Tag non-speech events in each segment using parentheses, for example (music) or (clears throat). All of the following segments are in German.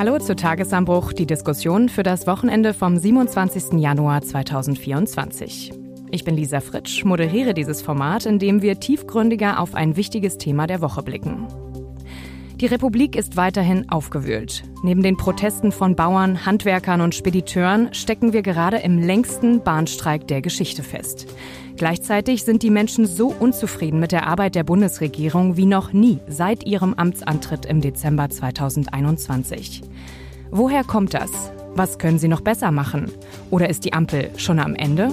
Hallo zu Tagesanbruch, die Diskussion für das Wochenende vom 27. Januar 2024. Ich bin Lisa Fritsch, moderiere dieses Format, in dem wir tiefgründiger auf ein wichtiges Thema der Woche blicken. Die Republik ist weiterhin aufgewühlt. Neben den Protesten von Bauern, Handwerkern und Spediteuren stecken wir gerade im längsten Bahnstreik der Geschichte fest. Gleichzeitig sind die Menschen so unzufrieden mit der Arbeit der Bundesregierung wie noch nie seit ihrem Amtsantritt im Dezember 2021. Woher kommt das? Was können sie noch besser machen? Oder ist die Ampel schon am Ende?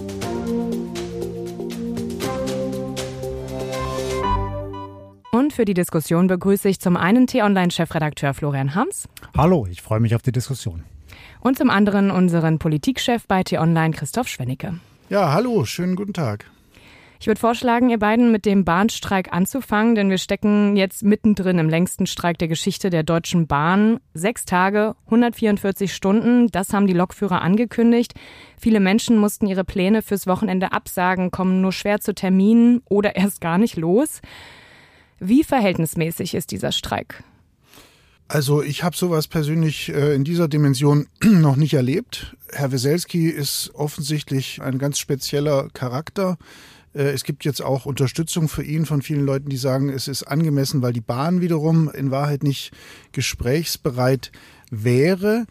Und für die Diskussion begrüße ich zum einen T-Online-Chefredakteur Florian Hams. Hallo, ich freue mich auf die Diskussion. Und zum anderen unseren Politikchef bei T-Online, Christoph Schwennecke. Ja, hallo, schönen guten Tag. Ich würde vorschlagen, ihr beiden mit dem Bahnstreik anzufangen, denn wir stecken jetzt mittendrin im längsten Streik der Geschichte der Deutschen Bahn. Sechs Tage, 144 Stunden, das haben die Lokführer angekündigt. Viele Menschen mussten ihre Pläne fürs Wochenende absagen, kommen nur schwer zu Terminen oder (laughs) erst gar nicht los. Wie verhältnismäßig ist dieser Streik? Also ich habe sowas persönlich äh, in dieser Dimension (clears throat) noch nicht erlebt. Herr Weselski ist offensichtlich ein ganz spezieller Charakter. Äh, es gibt jetzt auch Unterstützung für ihn von vielen Leuten, die sagen, es ist angemessen, weil die Bahn wiederum in Wahrheit nicht gesprächsbereit wäre.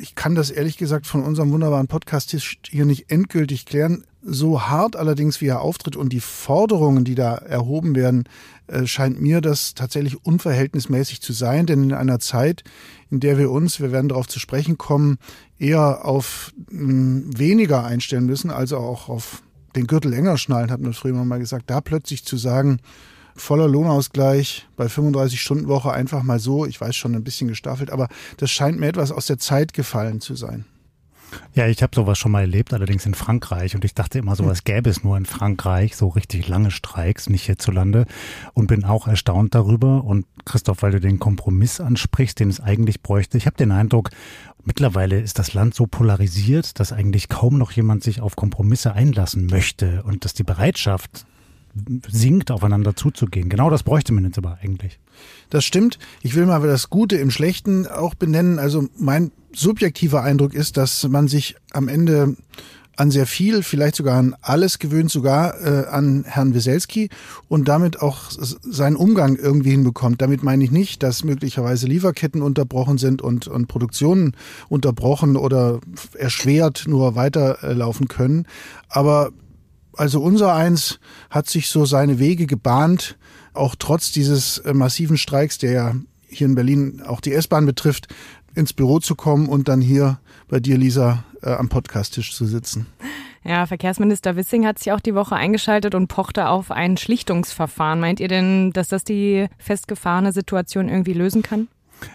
Ich kann das ehrlich gesagt von unserem wunderbaren Podcast hier nicht endgültig klären. So hart allerdings, wie er auftritt und die Forderungen, die da erhoben werden, äh, scheint mir das tatsächlich unverhältnismäßig zu sein. Denn in einer Zeit, in der wir uns, wir werden darauf zu sprechen kommen, eher auf weniger einstellen müssen, also auch auf den Gürtel enger schnallen, hat man früher mal gesagt, da plötzlich zu sagen, voller Lohnausgleich bei 35 Stunden Woche einfach mal so, ich weiß schon ein bisschen gestaffelt, aber das scheint mir etwas aus der Zeit gefallen zu sein. Ja, ich habe sowas schon mal erlebt, allerdings in Frankreich. Und ich dachte immer, sowas gäbe es nur in Frankreich, so richtig lange Streiks, nicht hierzulande. Und bin auch erstaunt darüber. Und Christoph, weil du den Kompromiss ansprichst, den es eigentlich bräuchte, ich habe den Eindruck, mittlerweile ist das Land so polarisiert, dass eigentlich kaum noch jemand sich auf Kompromisse einlassen möchte und dass die Bereitschaft sinkt, aufeinander zuzugehen. Genau das bräuchte man jetzt aber eigentlich. Das stimmt. Ich will mal das Gute im Schlechten auch benennen. Also mein subjektiver Eindruck ist, dass man sich am Ende an sehr viel, vielleicht sogar an alles gewöhnt, sogar äh, an Herrn Weselski und damit auch seinen Umgang irgendwie hinbekommt. Damit meine ich nicht, dass möglicherweise Lieferketten unterbrochen sind und, und Produktionen unterbrochen oder erschwert nur weiterlaufen können. Aber also unser eins hat sich so seine Wege gebahnt, auch trotz dieses äh, massiven Streiks, der ja hier in Berlin auch die S-Bahn betrifft, ins Büro zu kommen und dann hier bei dir, Lisa, äh, am Podcasttisch zu sitzen. Ja, Verkehrsminister Wissing hat sich auch die Woche eingeschaltet und pochte auf ein Schlichtungsverfahren. Meint ihr denn, dass das die festgefahrene Situation irgendwie lösen kann?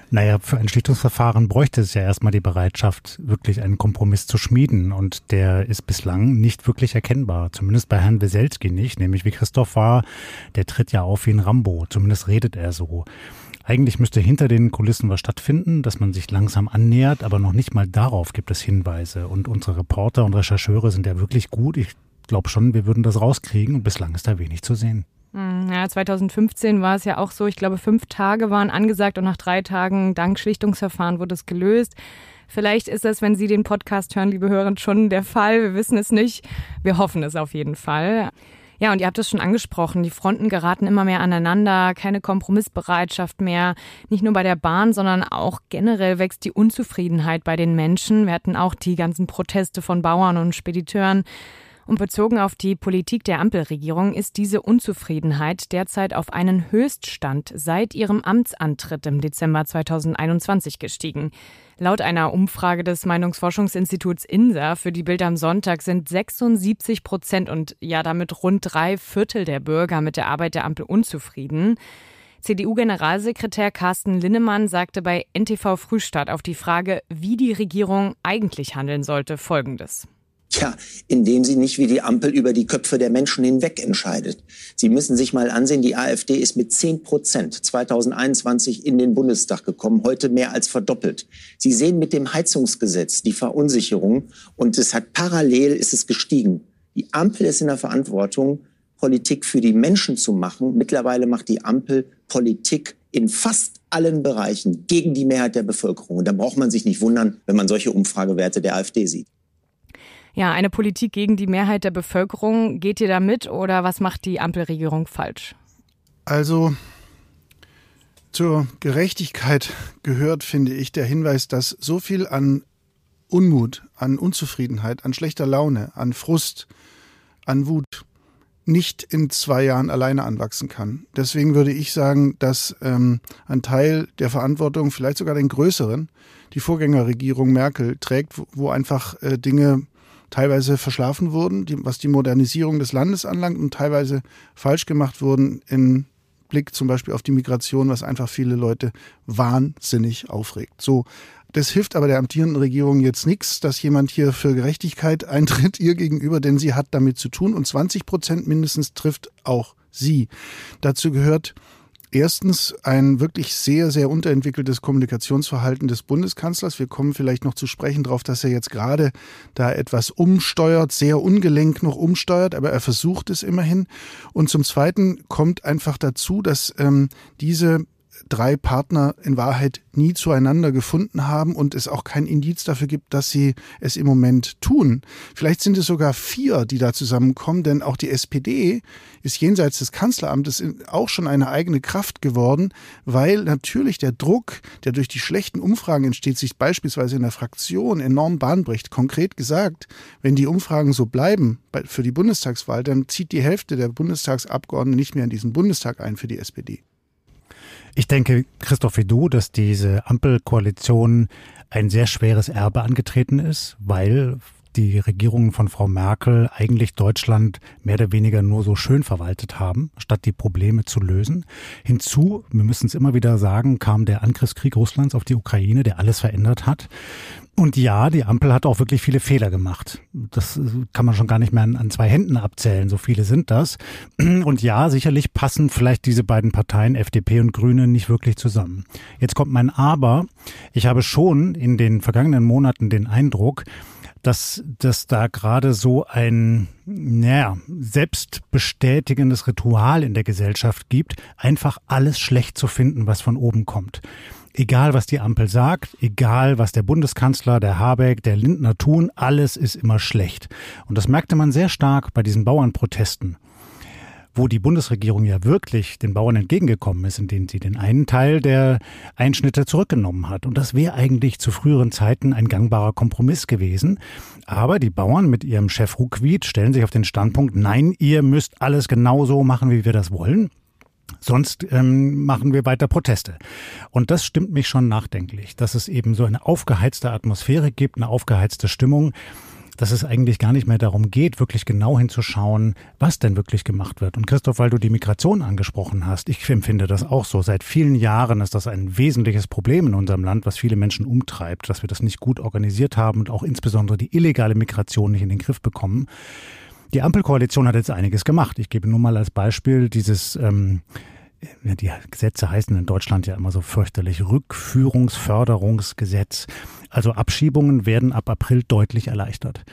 Naja, für ein Schlichtungsverfahren bräuchte es ja erstmal die Bereitschaft, wirklich einen Kompromiss zu schmieden. Und der ist bislang nicht wirklich erkennbar. Zumindest bei Herrn Weselski nicht. Nämlich wie Christoph war, der tritt ja auf wie ein Rambo. Zumindest redet er so. Eigentlich müsste hinter den Kulissen was stattfinden, dass man sich langsam annähert, aber noch nicht mal darauf gibt es Hinweise. Und unsere Reporter und Rechercheure sind ja wirklich gut. Ich glaube schon, wir würden das rauskriegen und bislang ist da wenig zu sehen. Hm, ja, 2015 war es ja auch so, ich glaube, fünf Tage waren angesagt und nach drei Tagen dank Schlichtungsverfahren wurde es gelöst. Vielleicht ist das, wenn Sie den Podcast hören, liebe Hörer, schon der Fall. Wir wissen es nicht. Wir hoffen es auf jeden Fall. Ja, und ihr habt es schon angesprochen, die Fronten geraten immer mehr aneinander, keine Kompromissbereitschaft mehr. Nicht nur bei der Bahn, sondern auch generell wächst die Unzufriedenheit bei den Menschen. Wir hatten auch die ganzen Proteste von Bauern und Spediteuren. Und bezogen auf die Politik der Ampelregierung ist diese Unzufriedenheit derzeit auf einen Höchststand seit ihrem Amtsantritt im Dezember 2021 gestiegen. Laut einer Umfrage des Meinungsforschungsinstituts INSA für die Bild am Sonntag sind 76 Prozent und ja damit rund drei Viertel der Bürger mit der Arbeit der Ampel unzufrieden. CDU-Generalsekretär Carsten Linnemann sagte bei NTV Frühstart auf die Frage, wie die Regierung eigentlich handeln sollte, Folgendes. Tja, indem sie nicht wie die Ampel über die Köpfe der Menschen hinweg entscheidet. Sie müssen sich mal ansehen, die AfD ist mit 10 Prozent 2021 in den Bundestag gekommen, heute mehr als verdoppelt. Sie sehen mit dem Heizungsgesetz die Verunsicherung und es hat parallel ist es gestiegen. Die Ampel ist in der Verantwortung, Politik für die Menschen zu machen. Mittlerweile macht die Ampel Politik in fast allen Bereichen gegen die Mehrheit der Bevölkerung. Und da braucht man sich nicht wundern, wenn man solche Umfragewerte der AfD sieht. Ja, eine Politik gegen die Mehrheit der Bevölkerung. Geht ihr da mit oder was macht die Ampelregierung falsch? Also zur Gerechtigkeit gehört, finde ich, der Hinweis, dass so viel an Unmut, an Unzufriedenheit, an schlechter Laune, an Frust, an Wut nicht in zwei Jahren alleine anwachsen kann. Deswegen würde ich sagen, dass ähm, ein Teil der Verantwortung, vielleicht sogar den größeren, die Vorgängerregierung Merkel trägt, wo, wo einfach äh, Dinge teilweise verschlafen wurden, die, was die Modernisierung des Landes anlangt und teilweise falsch gemacht wurden in Blick zum Beispiel auf die Migration, was einfach viele Leute wahnsinnig aufregt. So, das hilft aber der amtierenden Regierung jetzt nichts, dass jemand hier für Gerechtigkeit eintritt ihr gegenüber, denn sie hat damit zu tun und 20 Prozent mindestens trifft auch sie. Dazu gehört Erstens ein wirklich sehr, sehr unterentwickeltes Kommunikationsverhalten des Bundeskanzlers. Wir kommen vielleicht noch zu sprechen darauf, dass er jetzt gerade da etwas umsteuert, sehr ungelenk noch umsteuert, aber er versucht es immerhin. Und zum Zweiten kommt einfach dazu, dass ähm, diese drei Partner in Wahrheit nie zueinander gefunden haben und es auch kein Indiz dafür gibt, dass sie es im Moment tun. Vielleicht sind es sogar vier, die da zusammenkommen, denn auch die SPD ist jenseits des Kanzleramtes auch schon eine eigene Kraft geworden, weil natürlich der Druck, der durch die schlechten Umfragen entsteht, sich beispielsweise in der Fraktion enorm bahnbricht. Konkret gesagt, wenn die Umfragen so bleiben für die Bundestagswahl, dann zieht die Hälfte der Bundestagsabgeordneten nicht mehr in diesen Bundestag ein für die SPD. Ich denke, Christoph, wie du, dass diese Ampelkoalition ein sehr schweres Erbe angetreten ist, weil die Regierungen von Frau Merkel eigentlich Deutschland mehr oder weniger nur so schön verwaltet haben, statt die Probleme zu lösen. Hinzu, wir müssen es immer wieder sagen, kam der Angriffskrieg Russlands auf die Ukraine, der alles verändert hat. Und ja, die Ampel hat auch wirklich viele Fehler gemacht. Das kann man schon gar nicht mehr an, an, zwei Händen abzählen, so viele sind das. (clears throat) Und ja, sicherlich passen vielleicht diese beiden Parteien, FDP und Grüne, nicht wirklich zusammen. Jetzt kommt mein Aber. Ich habe schon in den vergangenen Monaten den Eindruck, dass dass da gerade so ein naja, selbstbestätigendes Ritual in der Gesellschaft gibt, einfach alles schlecht zu finden, was von oben kommt. Egal, was die Ampel sagt, egal, was der Bundeskanzler, der Habeck, der Lindner tun, alles ist immer schlecht. Und das merkte man sehr stark bei diesen Bauernprotesten wo die Bundesregierung ja wirklich den Bauern entgegengekommen ist, indem sie den einen Teil der Einschnitte zurückgenommen hat. Und das wäre eigentlich zu früheren Zeiten ein gangbarer Kompromiss gewesen. Aber die Bauern mit ihrem Chef Ruckwied stellen sich auf den Standpunkt, nein, ihr müsst alles genauso machen, wie wir das wollen. Sonst ähm, machen wir weiter Proteste. Und das stimmt mich schon nachdenklich, dass es eben so eine aufgeheizte Atmosphäre gibt, eine aufgeheizte Stimmung dass es eigentlich gar nicht mehr darum geht, wirklich genau hinzuschauen, was denn wirklich gemacht wird. Und Christoph, weil du die Migration angesprochen hast, ich empfinde das auch so. Seit vielen Jahren ist das ein wesentliches Problem in unserem Land, was viele Menschen umtreibt, dass wir das nicht gut organisiert haben und auch insbesondere die illegale Migration nicht in den Griff bekommen. Die Ampelkoalition hat jetzt einiges gemacht. Ich gebe nur mal als Beispiel dieses ähm, die Gesetze heißen in Deutschland ja immer so fürchterlich Rückführungsförderungsgesetz. Also Abschiebungen werden ab April deutlich erleichtert.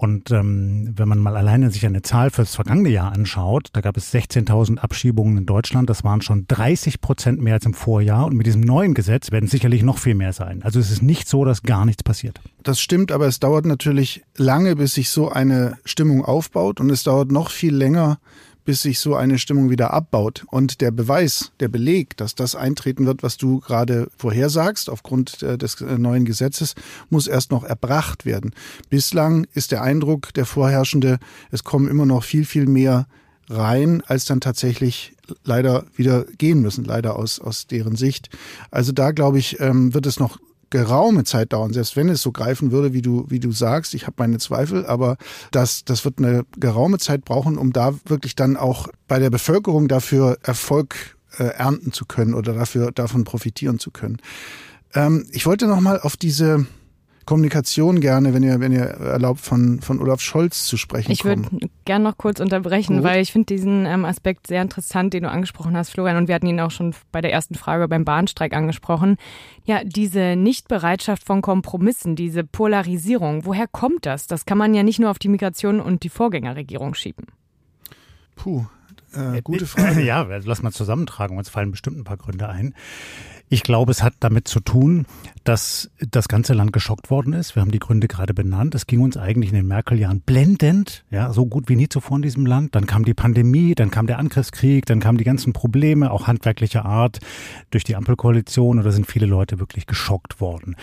Und ähm, wenn man mal alleine sich eine Zahl fürs vergangene Jahr anschaut, da gab es 16.000 Abschiebungen in Deutschland. Das waren schon 30 Prozent mehr als im Vorjahr. Und mit diesem neuen Gesetz werden sicherlich noch viel mehr sein. Also es ist nicht so, dass gar nichts passiert. Das stimmt, aber es dauert natürlich lange, bis sich so eine Stimmung aufbaut. Und es dauert noch viel länger, bis sich so eine Stimmung wieder abbaut. Und der Beweis, der Beleg, dass das eintreten wird, was du gerade vorhersagst, aufgrund äh, des äh, neuen Gesetzes, muss erst noch erbracht werden. Bislang ist der Eindruck der vorherrschende, es kommen immer noch viel, viel mehr rein, als dann tatsächlich leider wieder gehen müssen, leider aus, aus deren Sicht. Also da, glaube ich, ähm, wird es noch geraume Zeit dauern, selbst wenn es so greifen würde, wie du, wie du sagst. Ich habe meine Zweifel, aber das, das wird eine geraume Zeit brauchen, um da wirklich dann auch bei der Bevölkerung dafür Erfolg äh, ernten zu können oder dafür davon profitieren zu können. Ähm, ich wollte noch mal auf diese Kommunikation gerne, wenn ihr, wenn ihr erlaubt, von, von Olaf Scholz zu sprechen. Ich würde gerne noch kurz unterbrechen, Gut. weil ich finde diesen ähm, Aspekt sehr interessant, den du angesprochen hast, Florian, und wir hatten ihn auch schon bei der ersten Frage beim Bahnstreik angesprochen. Ja, diese Nichtbereitschaft von Kompromissen, diese Polarisierung, woher kommt das? Das kann man ja nicht nur auf die Migration und die Vorgängerregierung schieben. Puh, äh, gute (laughs) Frage. Ja, lass mal zusammentragen, uns fallen bestimmt ein paar Gründe ein. Ich glaube, es hat damit zu tun, dass das ganze Land geschockt worden ist. Wir haben die Gründe gerade benannt. Es ging uns eigentlich in den Merkel-Jahren blendend, ja, so gut wie nie zuvor in diesem Land. Dann kam die Pandemie, dann kam der Angriffskrieg, dann kamen die ganzen Probleme, auch handwerklicher Art, durch die Ampelkoalition. Und da sind viele Leute wirklich geschockt worden.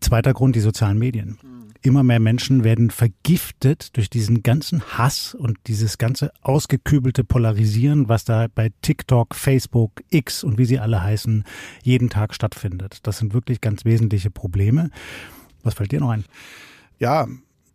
Zweiter Grund, die sozialen Medien immer mehr Menschen werden vergiftet durch diesen ganzen Hass und dieses ganze ausgekübelte Polarisieren, was da bei TikTok, Facebook, X und wie sie alle heißen, jeden Tag stattfindet. Das sind wirklich ganz wesentliche Probleme. Was fällt dir noch ein? Ja,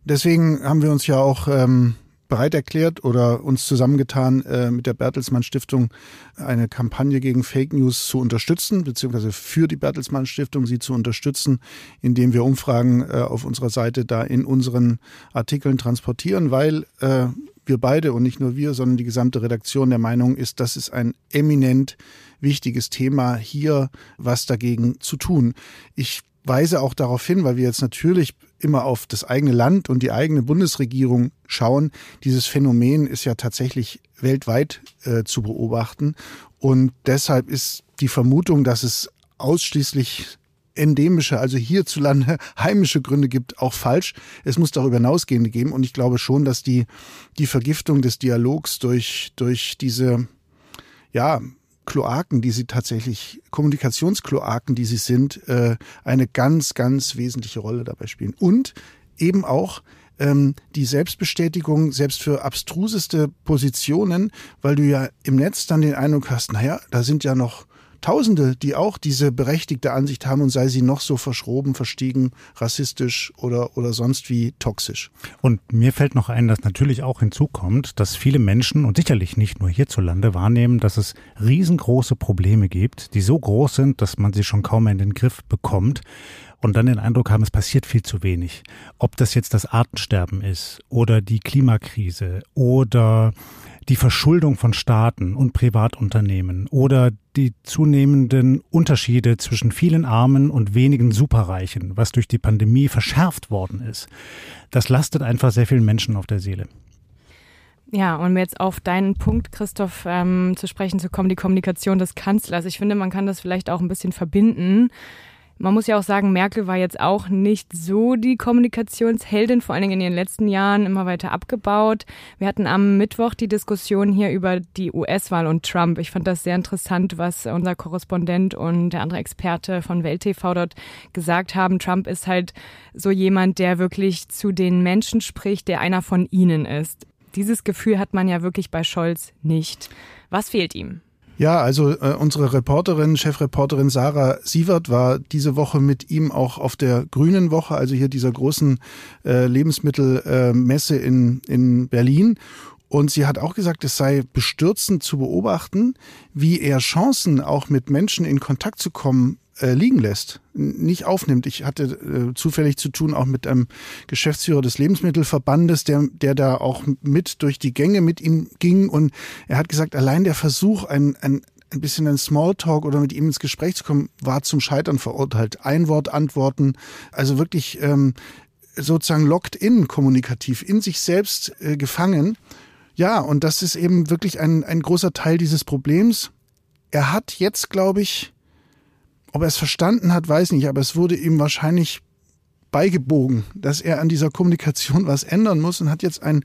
deswegen haben wir uns ja auch ähm, bereit erklärt oder uns zusammengetan, äh, mit der Bertelsmann Stiftung eine Kampagne gegen Fake News zu unterstützen, beziehungsweise für die Bertelsmann Stiftung sie zu unterstützen, indem wir Umfragen äh, auf unserer Seite da in unseren Artikeln transportieren, weil äh, wir beide und nicht nur wir, sondern die gesamte Redaktion der Meinung ist, das ist ein eminent wichtiges Thema, hier was dagegen zu tun. Ich weise auch darauf hin, weil wir jetzt natürlich immer auf das eigene Land und die eigene Bundesregierung schauen. Dieses Phänomen ist ja tatsächlich weltweit äh, zu beobachten. Und deshalb ist die Vermutung, dass es ausschließlich endemische, also hierzulande (laughs) heimische Gründe gibt, auch falsch. Es muss darüber hinausgehende geben. Und ich glaube schon, dass die, die Vergiftung des Dialogs durch, durch diese, ja, Kloaken, die sie tatsächlich, Kommunikationskloaken, die sie sind, äh, eine ganz, ganz wesentliche Rolle dabei spielen. Und eben auch ähm, die Selbstbestätigung, selbst für abstruseste Positionen, weil du ja im Netz dann den Eindruck hast, naja, da sind ja noch Tausende, die auch diese berechtigte Ansicht haben und sei sie noch so verschroben, verstiegen, rassistisch oder, oder sonst wie toxisch. Und mir fällt noch ein, dass natürlich auch hinzukommt, dass viele Menschen und sicherlich nicht nur hierzulande wahrnehmen, dass es riesengroße Probleme gibt, die so groß sind, dass man sie schon kaum mehr in den Griff bekommt und dann den Eindruck haben, es passiert viel zu wenig. Ob das jetzt das Artensterben ist oder die Klimakrise oder die Verschuldung von Staaten und Privatunternehmen oder die zunehmenden Unterschiede zwischen vielen Armen und wenigen Superreichen, was durch die Pandemie verschärft worden ist, das lastet einfach sehr vielen Menschen auf der Seele. Ja, und jetzt auf deinen Punkt, Christoph, ähm, zu sprechen zu kommen, die Kommunikation des Kanzlers. Ich finde, man kann das vielleicht auch ein bisschen verbinden. Man muss ja auch sagen, Merkel war jetzt auch nicht so die Kommunikationsheldin, vor allen Dingen in ihren letzten Jahren immer weiter abgebaut. Wir hatten am Mittwoch die Diskussion hier über die US-Wahl und Trump. Ich fand das sehr interessant, was unser Korrespondent und der andere Experte von Welt TV dort gesagt haben. Trump ist halt so jemand, der wirklich zu den Menschen spricht, der einer von ihnen ist. Dieses Gefühl hat man ja wirklich bei Scholz nicht. Was fehlt ihm? Ja, also äh, unsere Reporterin, Chefreporterin Sarah Sievert war diese Woche mit ihm auch auf der Grünen Woche, also hier dieser großen äh, Lebensmittelmesse äh, in, in Berlin. Und sie hat auch gesagt, es sei bestürzend zu beobachten, wie er Chancen, auch mit Menschen in Kontakt zu kommen, äh, liegen lässt, nicht aufnimmt. Ich hatte äh, zufällig zu tun auch mit einem Geschäftsführer des Lebensmittelverbandes, der, der da auch mit durch die Gänge mit ihm ging und er hat gesagt, allein der Versuch, ein, ein, ein bisschen ein Smalltalk oder mit ihm ins Gespräch zu kommen, war zum Scheitern verurteilt. Ein Wort antworten, also wirklich ähm, sozusagen locked in kommunikativ, in sich selbst äh, gefangen. Ja, und das ist eben wirklich ein, ein großer Teil dieses Problems. Er hat jetzt, glaube ich, ob er es verstanden hat, weiß nicht, aber es wurde ihm wahrscheinlich beigebogen, dass er an dieser Kommunikation was ändern muss und hat jetzt ein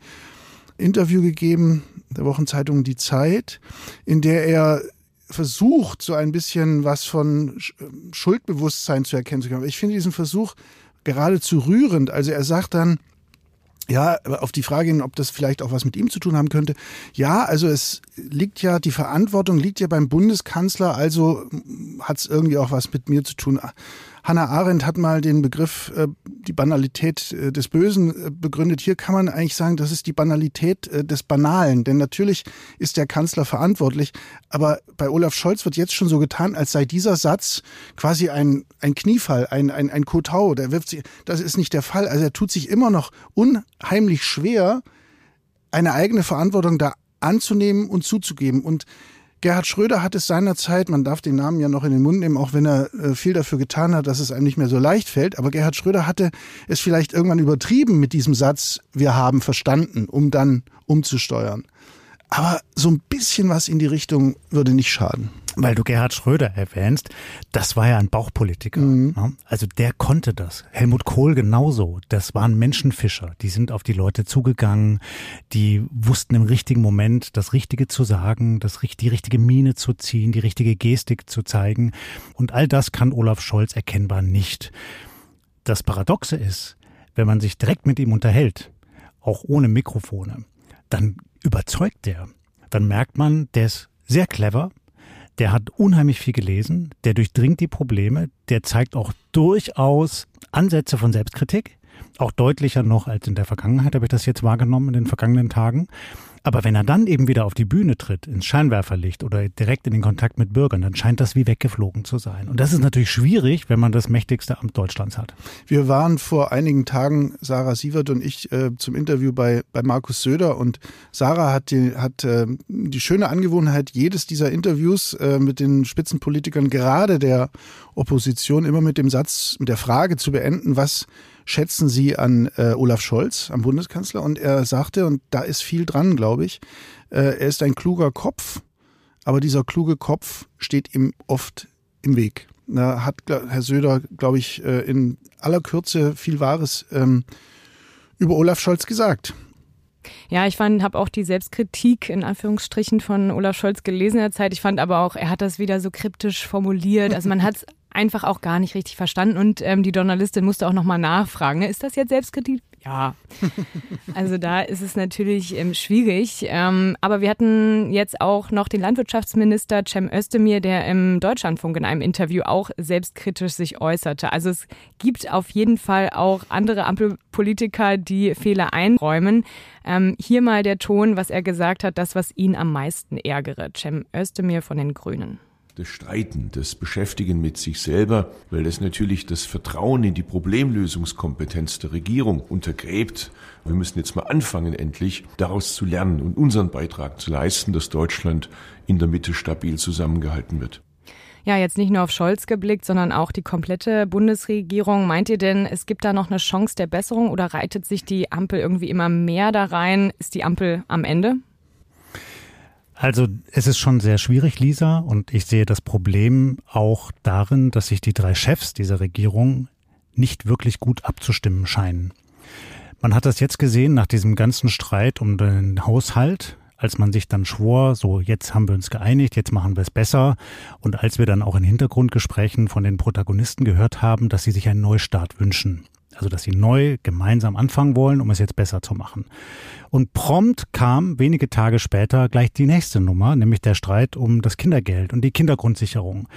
Interview gegeben der Wochenzeitung Die Zeit, in der er versucht, so ein bisschen was von Schuldbewusstsein zu erkennen zu können. Ich finde diesen Versuch geradezu rührend. Also er sagt dann, ja, auf die Frage hin, ob das vielleicht auch was mit ihm zu tun haben könnte. Ja, also es liegt ja, die Verantwortung liegt ja beim Bundeskanzler, also hat es irgendwie auch was mit mir zu tun. Hannah Arendt hat mal den Begriff äh, die Banalität äh, des Bösen äh, begründet. Hier kann man eigentlich sagen, das ist die Banalität äh, des Banalen. Denn natürlich ist der Kanzler verantwortlich. Aber bei Olaf Scholz wird jetzt schon so getan, als sei dieser Satz quasi ein, ein Kniefall, ein, ein, ein Kotau. Der wirft sich, das ist nicht der Fall. Also er tut sich immer noch unheimlich schwer, eine eigene Verantwortung da anzunehmen und zuzugeben. Und Gerhard Schröder hat es seinerzeit, man darf den Namen ja noch in den Mund nehmen, auch wenn er äh, viel dafür getan hat, dass es einem nicht mehr so leicht fällt, aber Gerhard Schröder hatte es vielleicht irgendwann übertrieben mit diesem Satz, wir haben verstanden, um dann umzusteuern. Aber so ein bisschen was in die Richtung würde nicht schaden. Weil du Gerhard Schröder erwähnst, das war ja ein Bauchpolitiker. Mhm. Ne? Also der konnte das. Helmut Kohl genauso. Das waren Menschenfischer. Die sind auf die Leute zugegangen. Die wussten im richtigen Moment das Richtige zu sagen, das, die richtige Miene zu ziehen, die richtige Gestik zu zeigen. Und all das kann Olaf Scholz erkennbar nicht. Das Paradoxe ist, wenn man sich direkt mit ihm unterhält, auch ohne Mikrofone, dann überzeugt der. Dann merkt man, der ist sehr clever, der hat unheimlich viel gelesen, der durchdringt die Probleme, der zeigt auch durchaus Ansätze von Selbstkritik, auch deutlicher noch als in der Vergangenheit, habe ich das jetzt wahrgenommen in den vergangenen Tagen. Aber wenn er dann eben wieder auf die Bühne tritt, ins Scheinwerferlicht oder direkt in den Kontakt mit Bürgern, dann scheint das wie weggeflogen zu sein. Und das ist natürlich schwierig, wenn man das mächtigste Amt Deutschlands hat. Wir waren vor einigen Tagen, Sarah Sievert und ich, äh, zum Interview bei, bei Markus Söder und Sarah hat, die, hat äh, die schöne Angewohnheit, jedes dieser Interviews äh, mit den Spitzenpolitikern, gerade der Opposition, immer mit dem Satz, mit der Frage zu beenden, was schätzen Sie an äh, Olaf Scholz, am Bundeskanzler? Und er sagte, und da ist viel dran, glaube ich, äh, er ist ein kluger Kopf, aber dieser kluge Kopf steht ihm oft im Weg. Da hat Herr Söder, glaube ich, äh, in aller Kürze viel Wahres ähm, über Olaf Scholz gesagt. Ja, ich fand, habe auch die Selbstkritik in Anführungsstrichen von Olaf Scholz gelesen in der Zeit. Ich fand aber auch, er hat das wieder so kryptisch formuliert. Also man hat es einfach auch gar nicht richtig verstanden und ähm, die Journalistin musste auch nochmal nachfragen. Ne? Ist das jetzt Selbstkritik? Ja. (laughs) Also da ist es natürlich ähm, schwierig. Ähm, aber wir hatten jetzt auch noch den Landwirtschaftsminister Cem Özdemir, der im Deutschlandfunk in einem Interview auch selbstkritisch sich äußerte. Also es gibt auf jeden Fall auch andere Ampelpolitiker, die Fehler einräumen. Ähm, hier mal der Ton, was er gesagt hat, das, was ihn am meisten ärgere. Cem Özdemir von den Grünen das Streiten, das Beschäftigen mit sich selber, weil das natürlich das Vertrauen in die Problemlösungskompetenz der Regierung untergräbt. Wir müssen jetzt mal anfangen, endlich daraus zu lernen und unseren Beitrag zu leisten, dass Deutschland in der Mitte stabil zusammengehalten wird. Ja, jetzt nicht nur auf Scholz geblickt, sondern auch die komplette Bundesregierung. Meint ihr denn, es gibt da noch eine Chance der Besserung oder reitet sich die Ampel irgendwie immer mehr da rein? Ist die Ampel am Ende? Also es ist schon sehr schwierig, Lisa, und ich sehe das Problem auch darin, dass sich die drei Chefs dieser Regierung nicht wirklich gut abzustimmen scheinen. Man hat das jetzt gesehen nach diesem ganzen Streit um den Haushalt, als man sich dann schwor, so jetzt haben wir uns geeinigt, jetzt machen wir es besser. Und als wir dann auch in Hintergrundgesprächen von den Protagonisten gehört haben, dass sie sich einen Neustart wünschen. Also, dass sie neu gemeinsam anfangen wollen, um es jetzt besser zu machen. Und prompt kam wenige Tage später gleich die nächste Nummer, nämlich der Streit um das Kindergeld und die Kindergrundsicherung.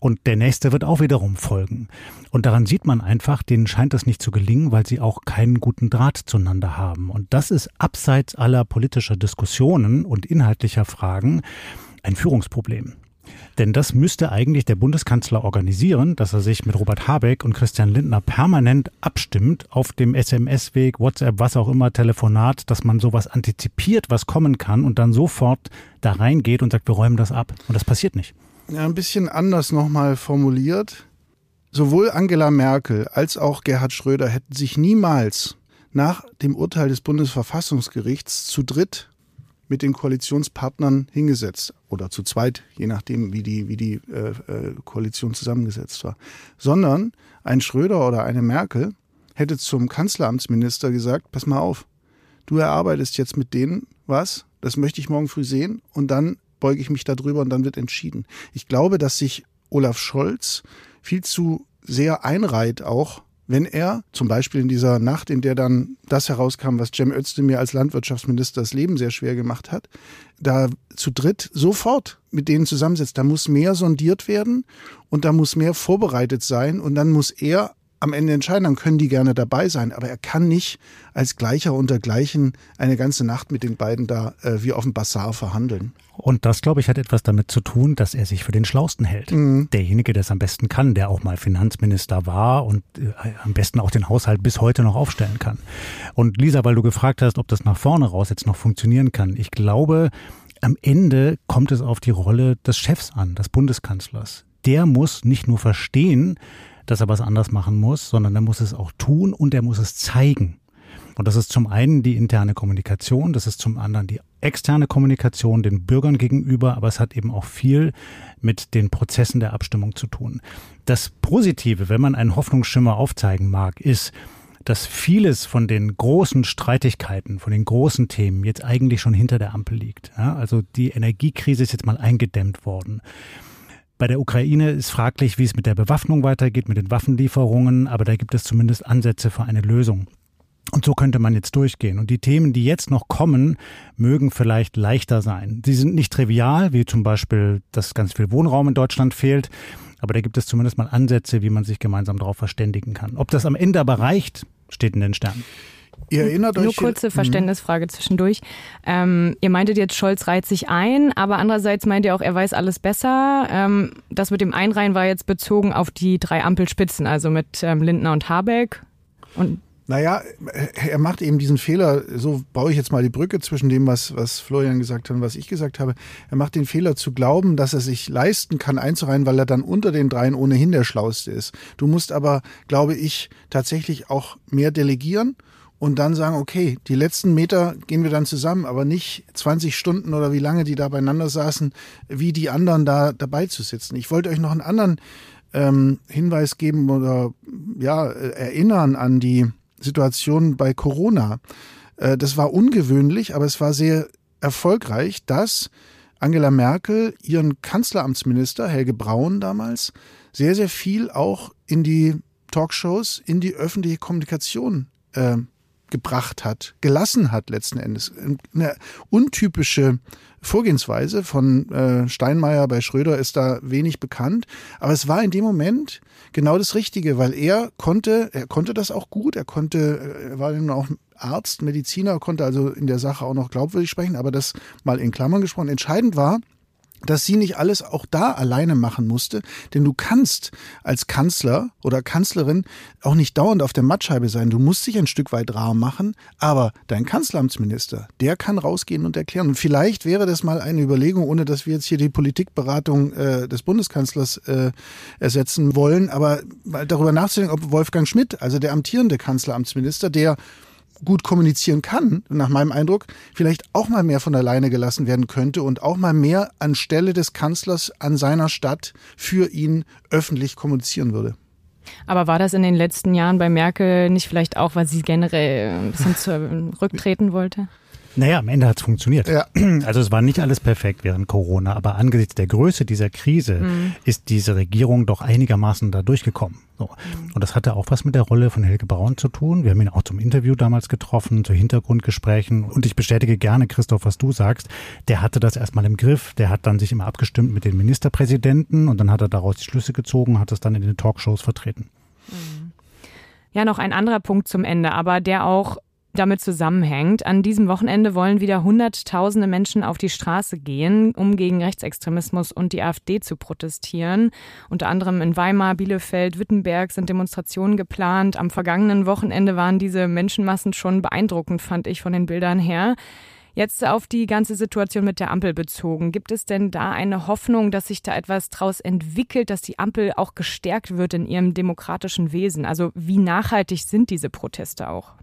Und der nächste wird auch wiederum folgen. Und daran sieht man einfach, denen scheint das nicht zu gelingen, weil sie auch keinen guten Draht zueinander haben. Und das ist abseits aller politischer Diskussionen und inhaltlicher Fragen ein Führungsproblem. Denn das müsste eigentlich der Bundeskanzler organisieren, dass er sich mit Robert Habeck und Christian Lindner permanent abstimmt auf dem SMS-Weg, WhatsApp, was auch immer, Telefonat, dass man sowas antizipiert, was kommen kann und dann sofort da reingeht und sagt, wir räumen das ab. Und das passiert nicht. Ja, ein bisschen anders nochmal formuliert. Sowohl Angela Merkel als auch Gerhard Schröder hätten sich niemals nach dem Urteil des Bundesverfassungsgerichts zu dritt mit den Koalitionspartnern hingesetzt oder zu zweit, je nachdem, wie die, wie die äh, äh, Koalition zusammengesetzt war, sondern ein Schröder oder eine Merkel hätte zum Kanzleramtsminister gesagt, pass mal auf, du erarbeitest jetzt mit denen was, das möchte ich morgen früh sehen und dann beuge ich mich darüber und dann wird entschieden. Ich glaube, dass sich Olaf Scholz viel zu sehr einreiht auch wenn er zum Beispiel in dieser Nacht, in der dann das herauskam, was Cem Özdemir als Landwirtschaftsminister das Leben sehr schwer gemacht hat, da zu dritt sofort mit denen zusammensetzt. Da muss mehr sondiert werden und da muss mehr vorbereitet sein und dann muss er am Ende entscheiden, dann können die gerne dabei sein. Aber er kann nicht als Gleicher unter Gleichen eine ganze Nacht mit den beiden da äh, wie auf dem Bazar verhandeln. Und das, glaube ich, hat etwas damit zu tun, dass er sich für den Schlausten hält. Mhm. Derjenige, der es am besten kann, der auch mal Finanzminister war und äh, am besten auch den Haushalt bis heute noch aufstellen kann. Und Lisa, weil du gefragt hast, ob das nach vorne raus jetzt noch funktionieren kann. Ich glaube, am Ende kommt es auf die Rolle des Chefs an, des Bundeskanzlers. Der muss nicht nur verstehen, dass er was anders machen muss, sondern er muss es auch tun und er muss es zeigen. Und das ist zum einen die interne Kommunikation, das ist zum anderen die externe Kommunikation den Bürgern gegenüber, aber es hat eben auch viel mit den Prozessen der Abstimmung zu tun. Das Positive, wenn man einen Hoffnungsschimmer aufzeigen mag, ist, dass vieles von den großen Streitigkeiten, von den großen Themen jetzt eigentlich schon hinter der Ampel liegt. Ja, also die Energiekrise ist jetzt mal eingedämmt worden. Bei der Ukraine ist fraglich, wie es mit der Bewaffnung weitergeht, mit den Waffenlieferungen, aber da gibt es zumindest Ansätze für eine Lösung. Und so könnte man jetzt durchgehen. Und die Themen, die jetzt noch kommen, mögen vielleicht leichter sein. Sie sind nicht trivial, wie zum Beispiel, dass ganz viel Wohnraum in Deutschland fehlt. Aber da gibt es zumindest mal Ansätze, wie man sich gemeinsam darauf verständigen kann. Ob das am Ende aber reicht, steht in den Sternen. Ihr erinnert euch. Nur kurze mhm. Verständnisfrage zwischendurch. Ähm, ihr meintet jetzt, Scholz reiht sich ein, aber andererseits meint ihr auch, er weiß alles besser. Ähm, das mit dem Einreihen war jetzt bezogen auf die drei Ampelspitzen, also mit ähm, Lindner und Habeck. Und naja, er macht eben diesen Fehler, so baue ich jetzt mal die Brücke zwischen dem, was, was Florian gesagt hat und was ich gesagt habe. Er macht den Fehler zu glauben, dass er sich leisten kann einzureihen, weil er dann unter den dreien ohnehin der Schlauste ist. Du musst aber, glaube ich, tatsächlich auch mehr delegieren und dann sagen, okay, die letzten Meter gehen wir dann zusammen, aber nicht 20 Stunden oder wie lange die da beieinander saßen, wie die anderen da dabei zu sitzen. Ich wollte euch noch einen anderen ähm, Hinweis geben oder ja, erinnern an die Situation bei Corona. Äh, das war ungewöhnlich, aber es war sehr erfolgreich, dass Angela Merkel ihren Kanzleramtsminister Helge Braun damals sehr, sehr viel auch in die Talkshows, in die öffentliche Kommunikation äh, gebracht hat, gelassen hat letzten Endes. Eine untypische Vorgehensweise von äh, Steinmeier bei Schröder ist da wenig bekannt, aber es war in dem Moment genau das Richtige, weil er konnte, er konnte das auch gut, er konnte, äh, er war dann auch Arzt, Mediziner, konnte also in der Sache auch noch glaubwürdig sprechen, aber das mal in Klammern gesprochen. Entscheidend war, dass sie nicht alles auch da alleine machen musste, denn du kannst als Kanzler oder Kanzlerin auch nicht dauernd auf der Mattscheibe sein. Du musst dich ein Stück weit rar machen, aber dein Kanzleramtsminister, der kann rausgehen und erklären. Und vielleicht wäre das mal eine Überlegung, ohne dass wir jetzt hier die Politikberatung äh, des Bundeskanzlers äh, ersetzen wollen, aber mal darüber nachzudenken, ob Wolfgang Schmidt, also der amtierende Kanzleramtsminister, der gut kommunizieren kann, nach meinem Eindruck, vielleicht auch mal mehr von alleine gelassen werden könnte und auch mal mehr anstelle des Kanzlers an seiner Stadt für ihn öffentlich kommunizieren würde. Aber war das in den letzten Jahren bei Merkel nicht vielleicht auch, weil sie generell ein bisschen zurücktreten wollte? Naja, am Ende hat es funktioniert. Ja. (clears throat) Also es war nicht alles perfekt während Corona, aber angesichts der Größe dieser Krise mhm. ist diese Regierung doch einigermaßen da durchgekommen. So. Mhm. Und das hatte auch was mit der Rolle von Helge Braun zu tun. Wir haben ihn auch zum Interview damals getroffen, zu Hintergrundgesprächen. Und ich bestätige gerne, Christoph, was du sagst. Der hatte das erstmal im Griff. Der hat dann sich immer abgestimmt mit den Ministerpräsidenten und dann hat er daraus die Schlüsse gezogen, hat es dann in den Talkshows vertreten. Mhm. Ja, noch ein anderer Punkt zum Ende, aber der auch damit zusammenhängt. An diesem Wochenende wollen wieder Hunderttausende Menschen auf die Straße gehen, um gegen Rechtsextremismus und die AfD zu protestieren. Unter anderem in Weimar, Bielefeld, Wittenberg sind Demonstrationen geplant. Am vergangenen Wochenende waren diese Menschenmassen schon beeindruckend, fand ich von den Bildern her. Jetzt auf die ganze Situation mit der Ampel bezogen. Gibt es denn da eine Hoffnung, dass sich da etwas draus entwickelt, dass die Ampel auch gestärkt wird in ihrem demokratischen Wesen? Also wie nachhaltig sind diese Proteste auch?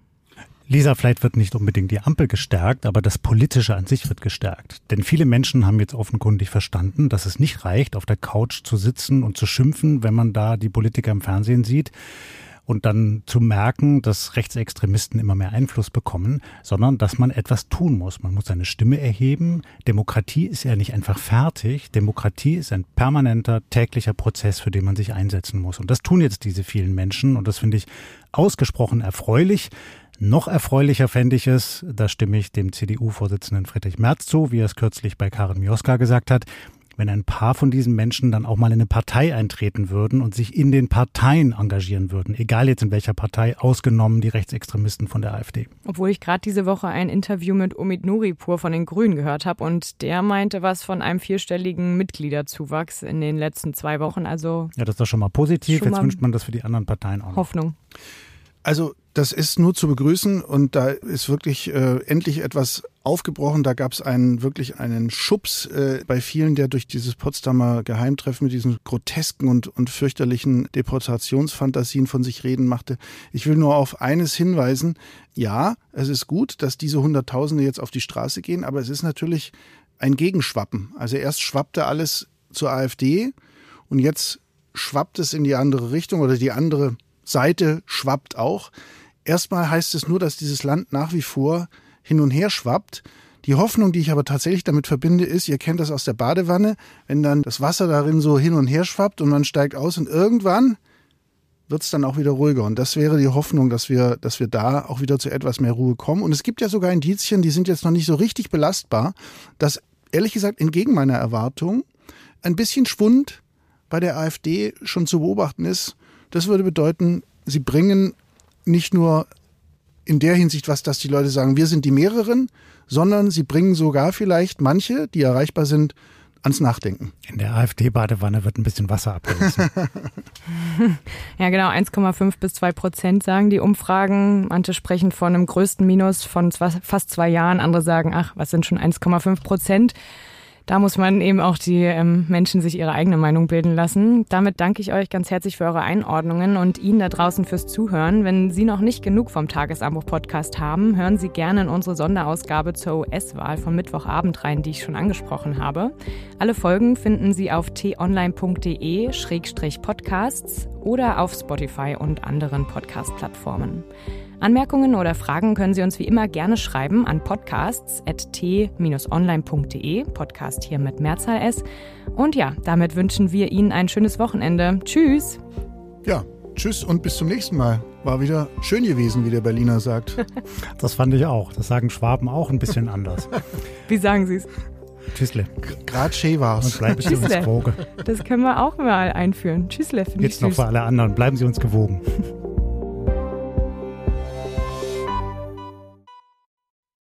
Lisa, vielleicht wird nicht unbedingt die Ampel gestärkt, aber das Politische an sich wird gestärkt. Denn viele Menschen haben jetzt offenkundig verstanden, dass es nicht reicht, auf der Couch zu sitzen und zu schimpfen, wenn man da die Politiker im Fernsehen sieht und dann zu merken, dass Rechtsextremisten immer mehr Einfluss bekommen, sondern dass man etwas tun muss. Man muss seine Stimme erheben. Demokratie ist ja nicht einfach fertig. Demokratie ist ein permanenter, täglicher Prozess, für den man sich einsetzen muss. Und das tun jetzt diese vielen Menschen und das finde ich ausgesprochen erfreulich. Noch erfreulicher fände ich es, da stimme ich dem CDU-Vorsitzenden Friedrich Merz zu, wie er es kürzlich bei Karin Mioska gesagt hat, wenn ein paar von diesen Menschen dann auch mal in eine Partei eintreten würden und sich in den Parteien engagieren würden, egal jetzt in welcher Partei, ausgenommen die Rechtsextremisten von der AfD. Obwohl ich gerade diese Woche ein Interview mit Omid Nuripur von den Grünen gehört habe und der meinte was von einem vierstelligen Mitgliederzuwachs in den letzten zwei Wochen. Also ja, das ist doch schon mal positiv. Schon Jetzt wünscht man das für die anderen Parteien auch. Noch. Hoffnung. Also das ist nur zu begrüßen und da ist wirklich äh, endlich etwas aufgebrochen. Da gab es einen wirklich einen Schubs äh, bei vielen, der durch dieses Potsdamer Geheimtreffen mit diesen grotesken und, und fürchterlichen Deportationsfantasien von sich reden machte. Ich will nur auf eines hinweisen. Ja, es ist gut, dass diese Hunderttausende jetzt auf die Straße gehen, aber es ist natürlich ein Gegenschwappen. Also erst schwappte alles zur AfD und jetzt schwappt es in die andere Richtung oder die andere Seite schwappt auch. Erstmal heißt es nur, dass dieses Land nach wie vor hin und her schwappt. Die Hoffnung, die ich aber tatsächlich damit verbinde, ist, ihr kennt das aus der Badewanne, wenn dann das Wasser darin so hin und her schwappt und man steigt aus und irgendwann wird es dann auch wieder ruhiger. Und das wäre die Hoffnung, dass wir, dass wir da auch wieder zu etwas mehr Ruhe kommen. Und es gibt ja sogar Indizien, die sind jetzt noch nicht so richtig belastbar, dass ehrlich gesagt entgegen meiner Erwartung ein bisschen Schwund bei der AfD schon zu beobachten ist. Das würde bedeuten, sie bringen nicht nur in der Hinsicht was, dass die Leute sagen, wir sind die mehreren, sondern sie bringen sogar vielleicht manche, die erreichbar sind, ans Nachdenken. In der AfD-Badewanne wird ein bisschen Wasser abgelassen. (laughs) ja, genau, 1,5 bis 2 Prozent sagen die Umfragen. Manche sprechen von einem größten Minus von fast zwei Jahren. Andere sagen, ach, was sind schon 1,5 Prozent? Da muss man eben auch die ähm, Menschen sich ihre eigene Meinung bilden lassen. Damit danke ich euch ganz herzlich für eure Einordnungen und Ihnen da draußen fürs Zuhören. Wenn Sie noch nicht genug vom Tagesanbruch-Podcast haben, hören Sie gerne in unsere Sonderausgabe zur US-Wahl von Mittwochabend rein, die ich schon angesprochen habe. Alle Folgen finden Sie auf t-online.de-podcasts oder auf Spotify und anderen Podcast-Plattformen. Anmerkungen oder Fragen können Sie uns wie immer gerne schreiben an podcasts.t-online.de, Podcast hier mit Mehrzahl S. Und ja, damit wünschen wir Ihnen ein schönes Wochenende. Tschüss! Ja, tschüss und bis zum nächsten Mal. War wieder schön gewesen, wie der Berliner sagt. (laughs) Das fand ich auch. Das sagen Schwaben auch ein bisschen anders. (laughs) Wie sagen Sie es? Tschüssle. Grad schön war's. Und bleiben Sie uns gewogen. Das können wir auch mal einführen. Tschüssle. Jetzt noch für alle anderen. Bleiben Sie uns gewogen. (laughs)